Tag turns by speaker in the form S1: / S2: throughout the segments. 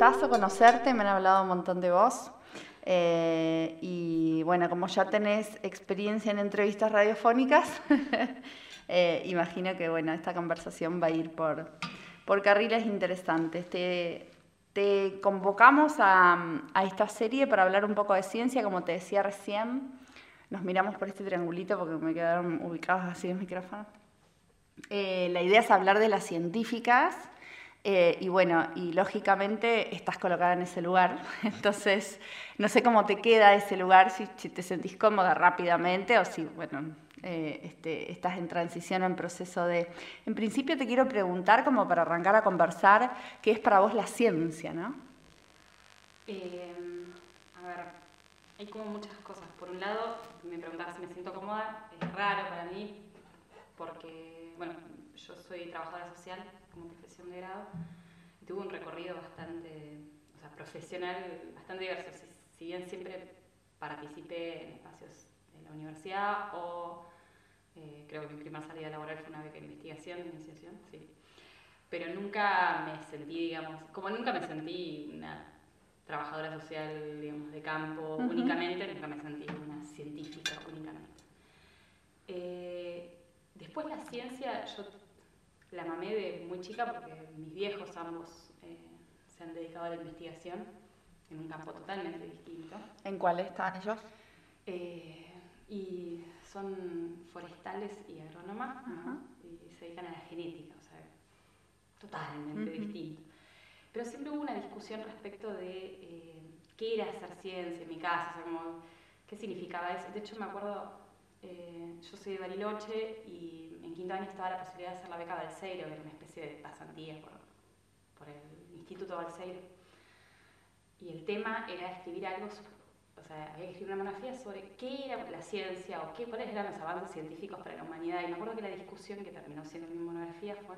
S1: gustazo conocerte, me han hablado un montón de vos. Eh, y bueno, como ya tenés experiencia en entrevistas radiofónicas, eh, imagino que bueno, esta conversación va a ir por, por carriles interesantes. Te, te convocamos a, a, esta serie para hablar un poco de ciencia, como te decía recién. Nos miramos por este triangulito porque me quedaron ubicados así los micrófonos. Eh, la idea es hablar de las científicas eh, y bueno, y lógicamente estás colocada en ese lugar, entonces no sé cómo te queda ese lugar, si, te sentís cómoda rápidamente o si, bueno, eh, este, estás en transición, en proceso de... En principio te quiero preguntar, como para arrancar a conversar, ¿qué es para vos la ciencia, no?
S2: a ver, hay como muchas cosas. Por un lado, me preguntabas si me siento cómoda, es raro para mí, porque, bueno, yo soy trabajadora social como profesión de grado y tuve un recorrido bastante, o sea, profesional bastante diverso. Si, bien siempre participé en espacios de la universidad o eh, creo que mi primera salida laboral fue una beca de investigación, de iniciación, sí. Pero nunca me sentí, digamos, como nunca me sentí una trabajadora social, digamos, de campo únicamente, nunca me sentí una científica únicamente. Eh, después la ciencia, yo la mamé de muy chica porque mis viejos ambos eh, se han dedicado a la investigación en un campo totalmente distinto.
S1: ¿En cuál están ellos?
S2: Eh, y son forestales y agrónomas y se dedican a la genética, o sea, totalmente distinto. Pero siempre hubo una discusión respecto de eh, qué era hacer ciencia en mi casa, o sea, qué significaba eso. De hecho, me acuerdo, yo soy de Bariloche y quinto año estaba la posibilidad de hacer la beca Balseiro, que era una especie de pasantía por, por el Instituto Balseiro. Y el tema era escribir algo, o sea, había que escribir una monografía sobre qué era la ciencia o qué, cuáles eran los avances científicos para la humanidad. Y me acuerdo que la discusión que terminó siendo mi monografía fue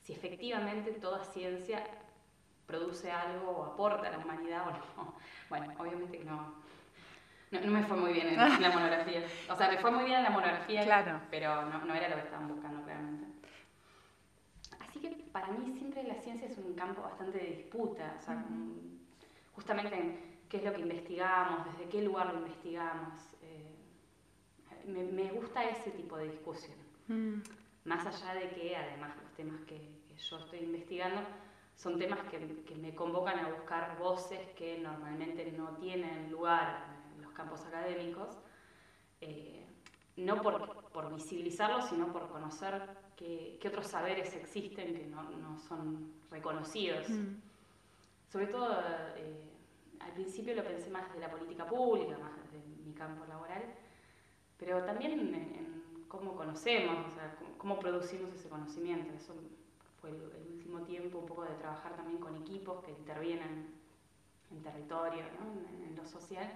S2: si efectivamente toda ciencia produce algo o aporta a la humanidad o no. Bueno, obviamente que no, no, me fue muy bien en, la monografía. O sea, me fue muy bien en la monografía, claro. pero no, no era lo que estaban buscando realmente. Así que para mí siempre la ciencia es un campo bastante de disputa, o sea, justamente en qué es lo que investigamos, desde qué lugar lo investigamos. Eh, me, me, gusta ese tipo de discusión. Mm. Más allá de que además los temas que, que yo estoy investigando son temas que, que, me convocan a buscar voces que normalmente no tienen lugar campos académicos, eh, no por, por, visibilizarlos, sino por conocer qué, otros saberes existen que no, no son reconocidos. Mm. Sobre todo, eh, al principio lo pensé más de la política pública, más de mi campo laboral, pero también en, cómo conocemos, o sea, cómo, producimos ese conocimiento. Eso fue el, último tiempo, un poco de trabajar también con equipos que intervienen en territorio, en, en, lo social,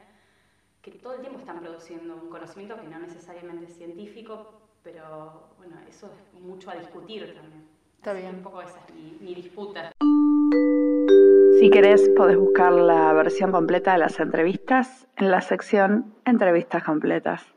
S2: que todo el tiempo están produciendo un conocimiento que no necesariamente es científico, pero bueno, eso es mucho a discutir también.
S1: Está bien.
S2: Un poco esa es mi, mi disputa.
S1: Si querés, podés buscar la versión completa de las entrevistas en la sección Entrevistas completas.